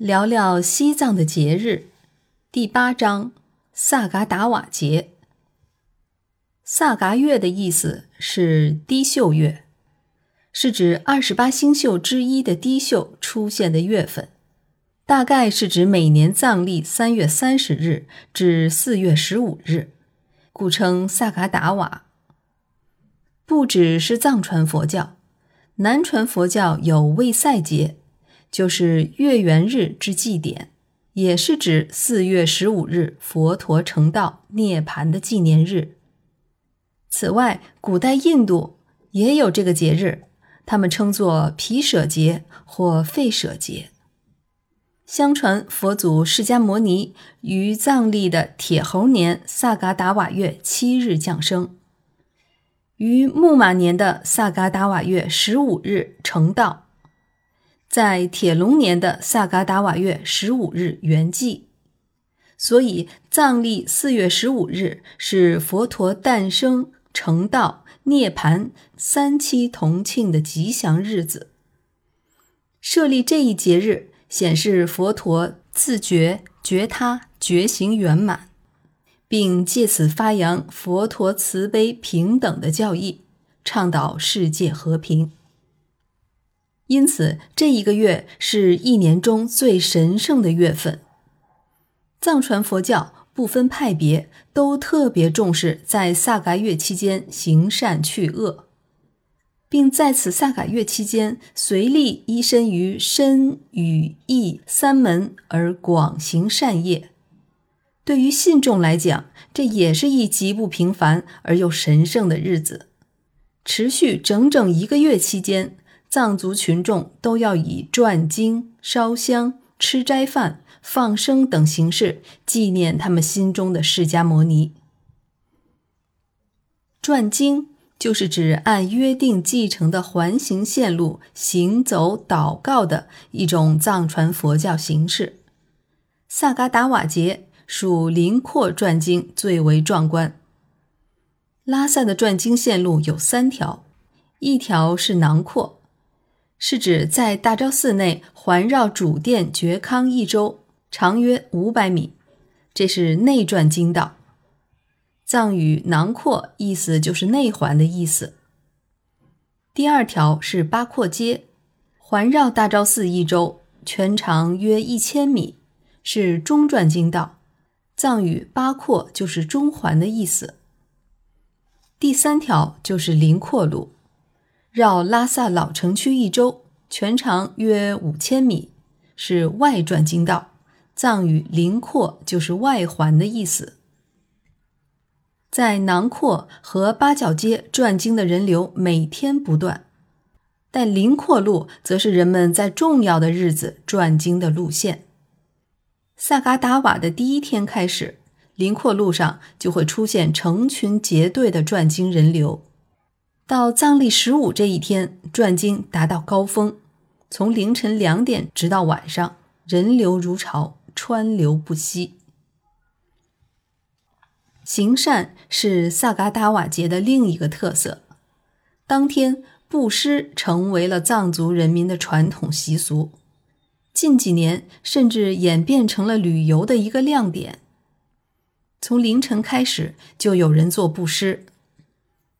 聊聊西藏的节日，第八章萨嘎达瓦节。萨嘎月的意思是低秀月，是指二十八星宿之一的低秀出现的月份，大概是指每年藏历三月三十日至四月十五日，故称萨嘎达瓦。不只是藏传佛教，南传佛教有卫赛节。就是月圆日之祭典，也是指四月十五日佛陀成道涅槃的纪念日。此外，古代印度也有这个节日，他们称作毗舍节或吠舍节。相传佛祖释迦牟尼于藏历的铁猴年萨嘎达瓦月七日降生，于木马年的萨嘎达瓦月十五日成道。在铁龙年的萨嘎达瓦月十五日圆寂，所以藏历四月十五日是佛陀诞生、成道、涅槃三期同庆的吉祥日子。设立这一节日，显示佛陀自觉觉他觉醒圆满，并借此发扬佛陀慈悲平等的教义，倡导世界和平。因此，这一个月是一年中最神圣的月份。藏传佛教不分派别，都特别重视在萨嘎月期间行善去恶，并在此萨嘎月期间随力依身于身语意三门而广行善业。对于信众来讲，这也是一极不平凡而又神圣的日子，持续整整一个月期间。藏族群众都要以转经、烧香、吃斋饭、放生等形式纪念他们心中的释迦牟尼。转经就是指按约定继承的环形线路行走祷告的一种藏传佛教形式。萨嘎达瓦节属林廓转经最为壮观。拉萨的转经线路有三条，一条是囊括。是指在大昭寺内环绕主殿觉康一周，长约五百米，这是内转经道。藏语“囊括”意思就是内环的意思。第二条是八廓街，环绕大昭寺一周，全长约一千米，是中转经道。藏语“八廓”就是中环的意思。第三条就是林廓路。绕拉萨老城区一周，全长约五千米，是外转经道。藏语“林廓”就是外环的意思。在囊括和八角街转经的人流每天不断，但林廓路则是人们在重要的日子转经的路线。萨嘎达瓦的第一天开始，林廓路上就会出现成群结队的转经人流。到藏历十五这一天，转经达到高峰，从凌晨两点直到晚上，人流如潮，川流不息。行善是萨嘎达瓦节的另一个特色，当天布施成为了藏族人民的传统习俗，近几年甚至演变成了旅游的一个亮点。从凌晨开始，就有人做布施。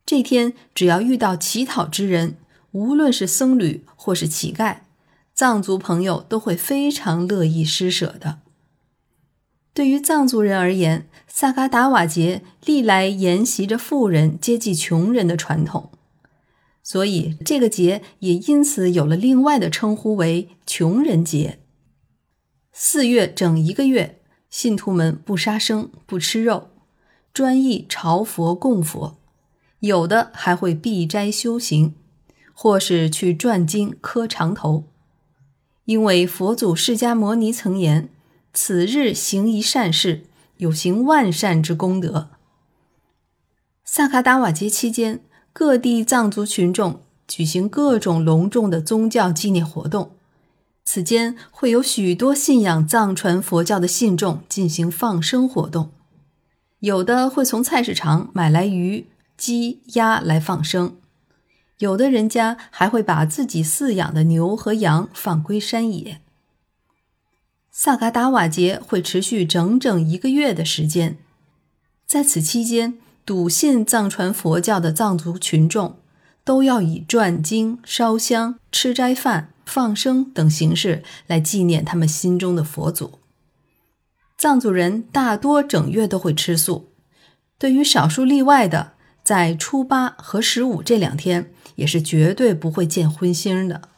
这天，只要遇到乞讨之人，无论是僧侣或是乞丐，藏族朋友都会非常乐意施舍的。对于藏族人而言，萨嘎达瓦节历来沿袭着富人接济穷人的传统，所以这个节也因此有了另外的称呼为“穷人节”。四月整一个月，信徒们不杀生、不吃肉，专意朝佛供佛。有的还会避斋修行，或是去转经磕长头，因为佛祖释迦牟尼曾言：“此日行一善事，有行万善之功德。”萨卡达瓦节期间，各地藏族群众举行各种隆重的宗教纪念活动，此间会有许多信仰藏传佛教的信众进行放生活动，有的会从菜市场买来鱼。鸡鸭来放生，有的人家还会把自己饲养的牛和羊放归山野。萨嘎达瓦节会持续整整一个月的时间，在此期间，笃信藏传佛教的藏族群众都要以转经、烧香、吃斋饭、放生等形式来纪念他们心中的佛祖。藏族人大多整月都会吃素，对于少数例外的，在初八和十五这两天也是绝对不会见荤腥的。